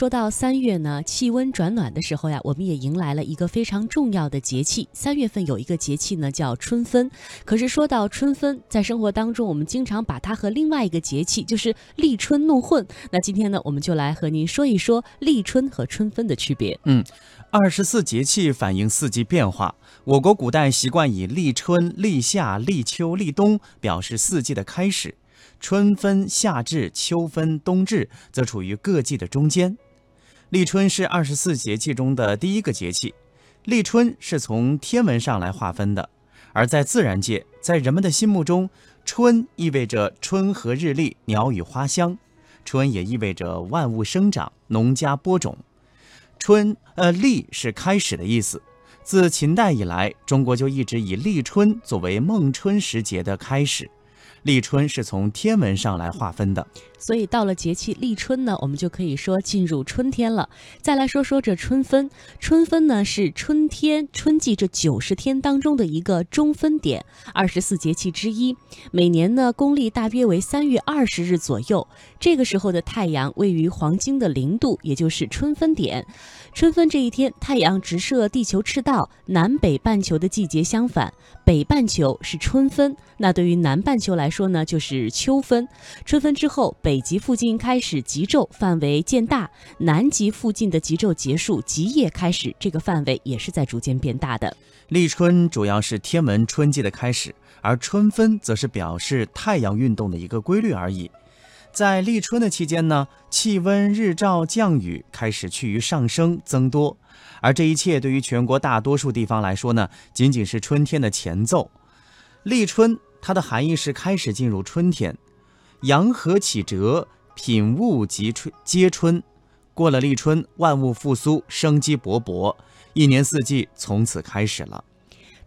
说到三月呢，气温转暖的时候呀，我们也迎来了一个非常重要的节气。三月份有一个节气呢，叫春分。可是说到春分，在生活当中，我们经常把它和另外一个节气，就是立春弄混。那今天呢，我们就来和您说一说立春和春分的区别。嗯，二十四节气反映四季变化。我国古代习惯以立春、立夏、立秋、立冬表示四季的开始。春分、夏至、秋分、冬至则处于各季的中间。立春是二十四节气中的第一个节气。立春是从天文上来划分的，而在自然界，在人们的心目中，春意味着春和日丽、鸟语花香，春也意味着万物生长、农家播种。春，呃，立是开始的意思。自秦代以来，中国就一直以立春作为孟春时节的开始。立春是从天文上来划分的，所以到了节气立春呢，我们就可以说进入春天了。再来说说这春分，春分呢是春天春季这九十天当中的一个中分点，二十四节气之一。每年呢公历大约为三月二十日左右，这个时候的太阳位于黄金的零度，也就是春分点。春分这一天，太阳直射地球赤道，南北半球的季节相反，北半球是春分，那对于南半球来说呢，就是秋分。春分之后，北极附近开始极昼范围渐大，南极附近的极昼结束，极夜开始，这个范围也是在逐渐变大的。立春主要是天文春季的开始，而春分则是表示太阳运动的一个规律而已。在立春的期间呢，气温、日照、降雨开始趋于上升增多，而这一切对于全国大多数地方来说呢，仅仅是春天的前奏。立春它的含义是开始进入春天，阳和起蛰，品物及春皆春。过了立春，万物复苏，生机勃勃，一年四季从此开始了。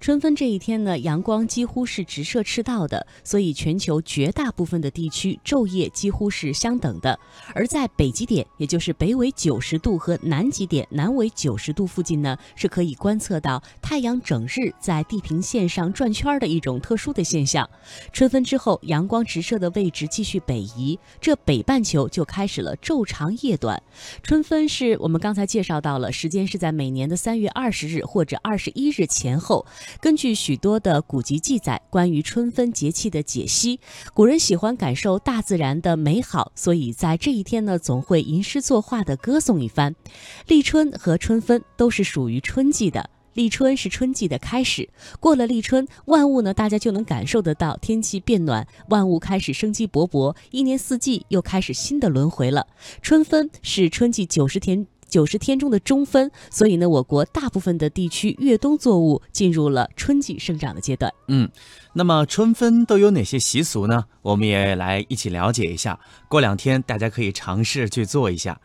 春分这一天呢，阳光几乎是直射赤道的，所以全球绝大部分的地区昼夜几乎是相等的。而在北极点，也就是北纬九十度和南极点南纬九十度附近呢，是可以观测到太阳整日在地平线上转圈的一种特殊的现象。春分之后，阳光直射的位置继续北移，这北半球就开始了昼长夜短。春分是我们刚才介绍到了，时间是在每年的三月二十日或者二十一日前后。根据许多的古籍记载，关于春分节气的解析，古人喜欢感受大自然的美好，所以在这一天呢，总会吟诗作画的歌颂一番。立春和春分都是属于春季的，立春是春季的开始，过了立春，万物呢，大家就能感受得到天气变暖，万物开始生机勃勃，一年四季又开始新的轮回了。春分是春季九十天。九十天中的中分，所以呢，我国大部分的地区越冬作物进入了春季生长的阶段。嗯，那么春分都有哪些习俗呢？我们也来一起了解一下。过两天大家可以尝试去做一下。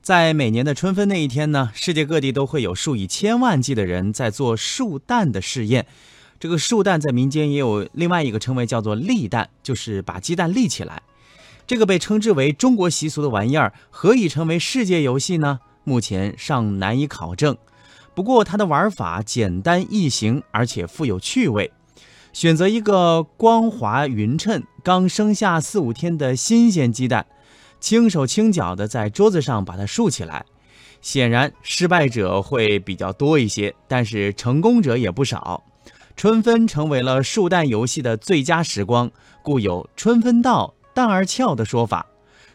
在每年的春分那一天呢，世界各地都会有数以千万计的人在做树蛋的试验。这个树蛋在民间也有另外一个称谓，叫做立蛋，就是把鸡蛋立起来。这个被称之为中国习俗的玩意儿，何以成为世界游戏呢？目前尚难以考证，不过它的玩法简单易行，而且富有趣味。选择一个光滑匀称、刚生下四五天的新鲜鸡蛋，轻手轻脚地在桌子上把它竖起来。显然，失败者会比较多一些，但是成功者也不少。春分成为了竖蛋游戏的最佳时光，故有“春分到，蛋儿俏”的说法。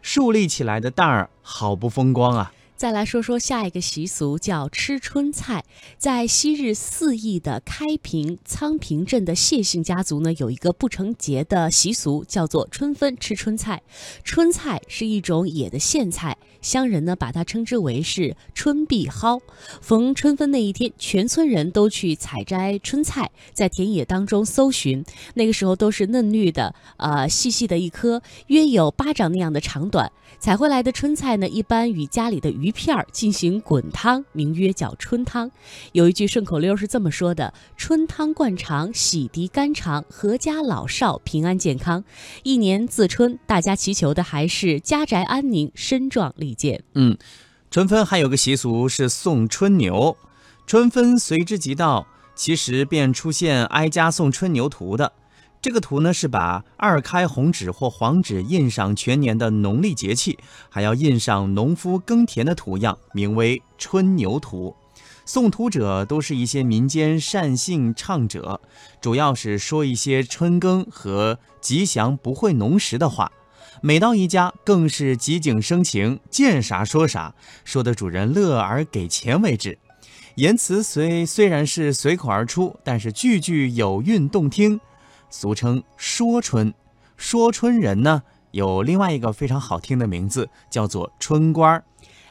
竖立起来的蛋儿好不风光啊！再来说说下一个习俗，叫吃春菜。在昔日四邑的开平仓平镇的谢姓家族呢，有一个不成节的习俗，叫做春分吃春菜。春菜是一种野的苋菜，乡人呢把它称之为是春碧蒿。逢春分那一天，全村人都去采摘春菜，在田野当中搜寻。那个时候都是嫩绿的，呃，细细的一颗，约有巴掌那样的长短。采回来的春菜呢，一般与家里的鱼片进行滚汤，名曰叫春汤。有一句顺口溜是这么说的：“春汤灌肠，洗涤肝肠，阖家老少平安健康。”一年自春，大家祈求的还是家宅安宁、身壮力健。嗯，春分还有个习俗是送春牛。春分随之即到，其实便出现挨家送春牛图的。这个图呢是把二开红纸或黄纸印上全年的农历节气，还要印上农夫耕田的图样，名为春牛图。送图者都是一些民间善信唱者，主要是说一些春耕和吉祥不会农时的话。每到一家，更是即景生情，见啥说啥，说的主人乐而给钱为止。言辞虽虽然是随口而出，但是句句有韵动听。俗称说春，说春人呢有另外一个非常好听的名字，叫做春官儿。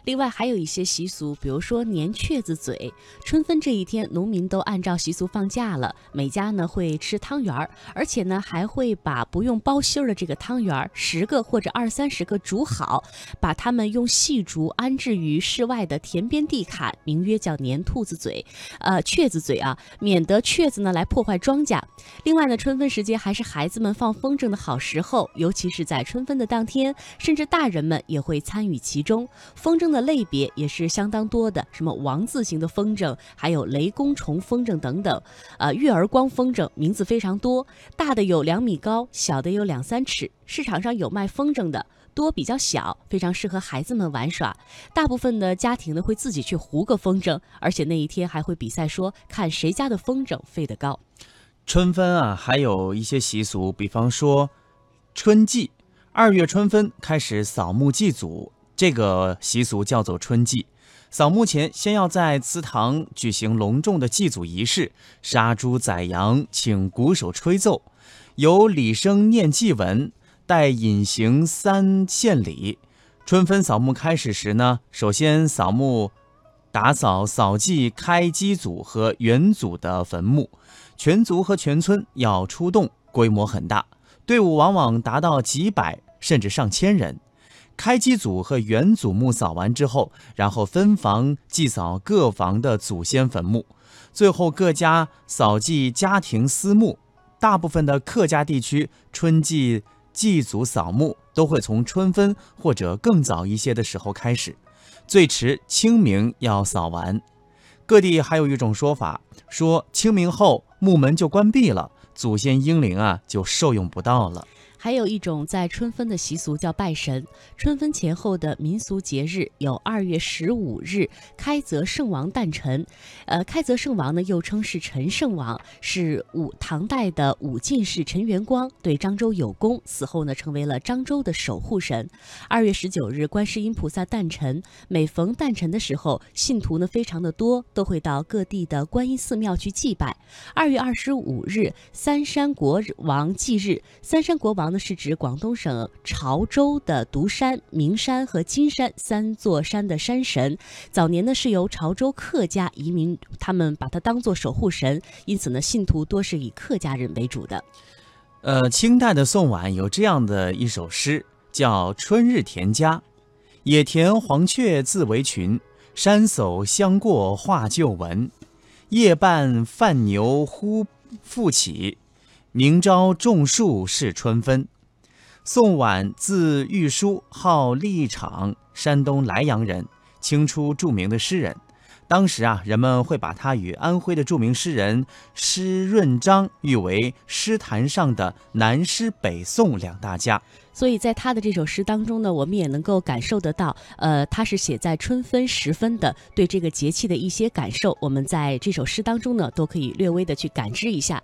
另外还有一些习俗，比如说年雀子嘴。春分这一天，农民都按照习俗放假了，每家呢会吃汤圆儿，而且呢还会把不用包芯儿的这个汤圆儿十个或者二三十个煮好，把它们用细竹安置于室外的田边地坎，名曰叫年兔子嘴，呃雀子嘴啊，免得雀子呢来破坏庄稼。另外呢，春分时节还是孩子们放风筝的好时候，尤其是在春分的当天，甚至大人们也会参与其中。风筝的的类别也是相当多的，什么王字形的风筝，还有雷公虫风筝等等。呃，月儿光风筝名字非常多，大的有两米高，小的有两三尺。市场上有卖风筝的，多比较小，非常适合孩子们玩耍。大部分的家庭呢会自己去糊个风筝，而且那一天还会比赛说看谁家的风筝飞得高。春分啊，还有一些习俗，比方说春季，二月春分开始扫墓祭祖，这个习俗叫做春祭。扫墓前，先要在祠堂举行隆重的祭祖仪式，杀猪宰羊，请鼓手吹奏，由礼生念祭文，待隐行三献礼。春分扫墓开始时呢，首先扫墓。打扫扫祭开基祖和元祖的坟墓，全族和全村要出动，规模很大，队伍往往达到几百甚至上千人。开基祖和元祖墓扫完之后，然后分房祭扫各房的祖先坟墓，最后各家扫祭家庭私墓。大部分的客家地区春季祭祖扫墓都会从春分或者更早一些的时候开始。最迟清明要扫完，各地还有一种说法，说清明后墓门就关闭了，祖先英灵啊就受用不到了。还有一种在春分的习俗叫拜神。春分前后的民俗节日有二月十五日开泽圣王诞辰。呃，开泽圣王呢又称是陈圣王，是武唐代的武进士陈元光，对漳州有功，死后呢成为了漳州的守护神。二月十九日观世音菩萨诞辰。每逢诞辰的时候，信徒呢非常的多，都会到各地的观音寺庙去祭拜。二月二十五日三山国王祭日，三山国王。呢是指广东省潮州的独山、名山和金山三座山的山神。早年呢是由潮州客家移民，他们把它当做守护神，因此呢信徒多是以客家人为主的。呃，清代的宋婉有这样的一首诗，叫《春日田家》：野田黄雀自为群，山叟相过话旧闻。夜半泛牛忽复起。明朝种树是春分。宋婉字玉书，号立场，山东莱阳人，清初著名的诗人。当时啊，人们会把他与安徽的著名诗人施润章誉为诗坛上的南诗北宋两大家。所以在他的这首诗当中呢，我们也能够感受得到，呃，他是写在春分时分的，对这个节气的一些感受，我们在这首诗当中呢，都可以略微的去感知一下。